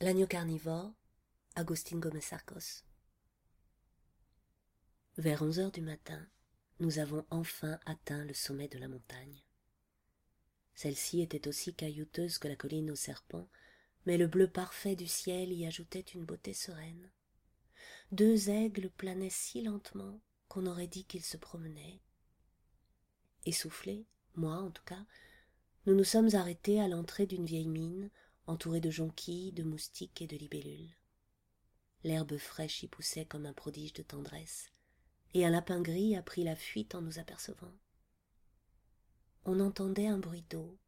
L'agneau carnivore, Agustin Gomez-Sarcos. Vers onze heures du matin, nous avons enfin atteint le sommet de la montagne. Celle-ci était aussi caillouteuse que la colline aux serpents, mais le bleu parfait du ciel y ajoutait une beauté sereine. Deux aigles planaient si lentement qu'on aurait dit qu'ils se promenaient. Essoufflés, moi en tout cas, nous nous sommes arrêtés à l'entrée d'une vieille mine entourée de jonquilles, de moustiques et de libellules. L'herbe fraîche y poussait comme un prodige de tendresse, et un lapin gris a pris la fuite en nous apercevant. On entendait un bruit d'eau.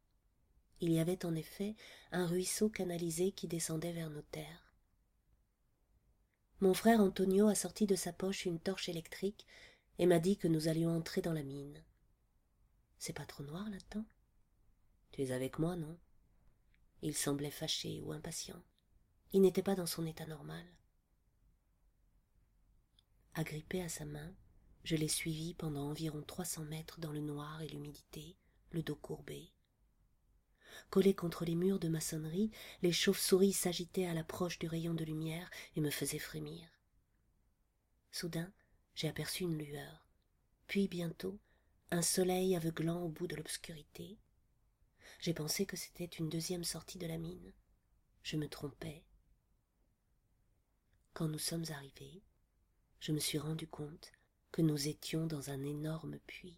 Il y avait en effet un ruisseau canalisé qui descendait vers nos terres. Mon frère Antonio a sorti de sa poche une torche électrique et m'a dit que nous allions entrer dans la mine. C'est pas trop noir là-dedans? Tu es avec moi, non? Il semblait fâché ou impatient. Il n'était pas dans son état normal. Agrippé à sa main, je l'ai suivi pendant environ trois cents mètres dans le noir et l'humidité, le dos courbé. Collés contre les murs de maçonnerie, les chauves-souris s'agitaient à l'approche du rayon de lumière et me faisaient frémir. Soudain, j'ai aperçu une lueur, puis bientôt un soleil aveuglant au bout de l'obscurité. J'ai pensé que c'était une deuxième sortie de la mine. Je me trompais. Quand nous sommes arrivés, je me suis rendu compte que nous étions dans un énorme puits,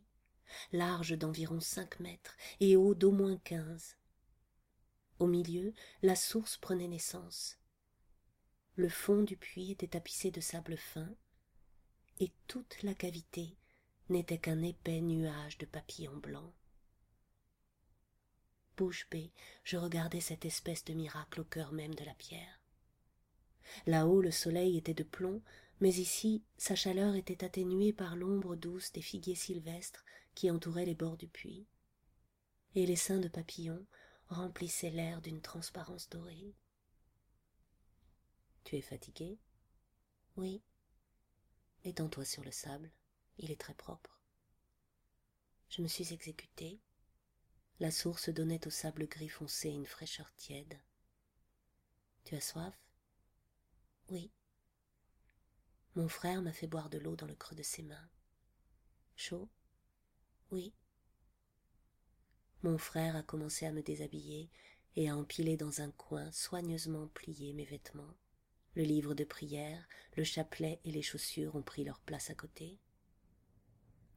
large d'environ cinq mètres et haut d'au moins quinze. Au milieu, la source prenait naissance. Le fond du puits était tapissé de sable fin, et toute la cavité n'était qu'un épais nuage de papillons blancs. Je regardais cette espèce de miracle au cœur même de la pierre. Là-haut, le soleil était de plomb, mais ici sa chaleur était atténuée par l'ombre douce des figuiers sylvestres qui entouraient les bords du puits, et les seins de papillons remplissaient l'air d'une transparence dorée. Tu es fatigué? Oui. Étends-toi sur le sable, il est très propre. Je me suis exécutée. La source donnait au sable gris foncé une fraîcheur tiède. Tu as soif? Oui. Mon frère m'a fait boire de l'eau dans le creux de ses mains. Chaud? Oui. Mon frère a commencé à me déshabiller et à empiler dans un coin soigneusement plié mes vêtements. Le livre de prière, le chapelet et les chaussures ont pris leur place à côté.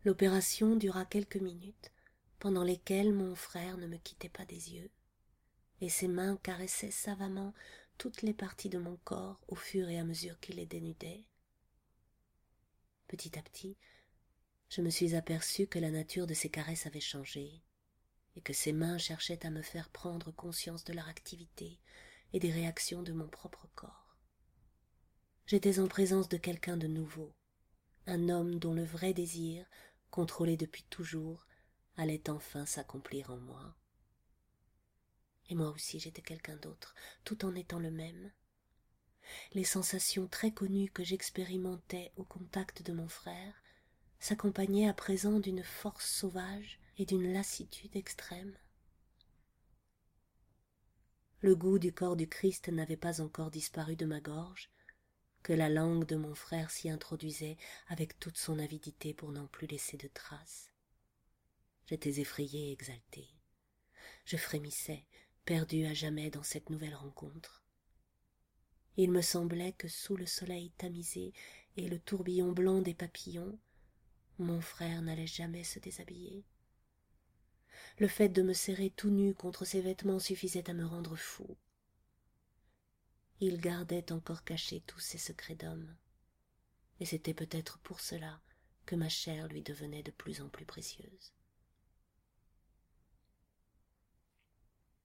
L'opération dura quelques minutes, pendant lesquelles mon frère ne me quittait pas des yeux, et ses mains caressaient savamment toutes les parties de mon corps au fur et à mesure qu'il les dénudait. Petit à petit, je me suis aperçu que la nature de ces caresses avait changé, et que ses mains cherchaient à me faire prendre conscience de leur activité et des réactions de mon propre corps. J'étais en présence de quelqu'un de nouveau, un homme dont le vrai désir, contrôlé depuis toujours, allait enfin s'accomplir en moi. Et moi aussi j'étais quelqu'un d'autre, tout en étant le même, les sensations très connues que j'expérimentais au contact de mon frère s'accompagnaient à présent d'une force sauvage et d'une lassitude extrême. Le goût du corps du Christ n'avait pas encore disparu de ma gorge, que la langue de mon frère s'y introduisait avec toute son avidité pour n'en plus laisser de traces. J'étais effrayé et exalté. Je frémissais, perdu à jamais dans cette nouvelle rencontre. Il me semblait que sous le soleil tamisé et le tourbillon blanc des papillons, mon frère n'allait jamais se déshabiller. Le fait de me serrer tout nu contre ses vêtements suffisait à me rendre fou. Il gardait encore cachés tous ses secrets d'homme, et c'était peut-être pour cela que ma chair lui devenait de plus en plus précieuse.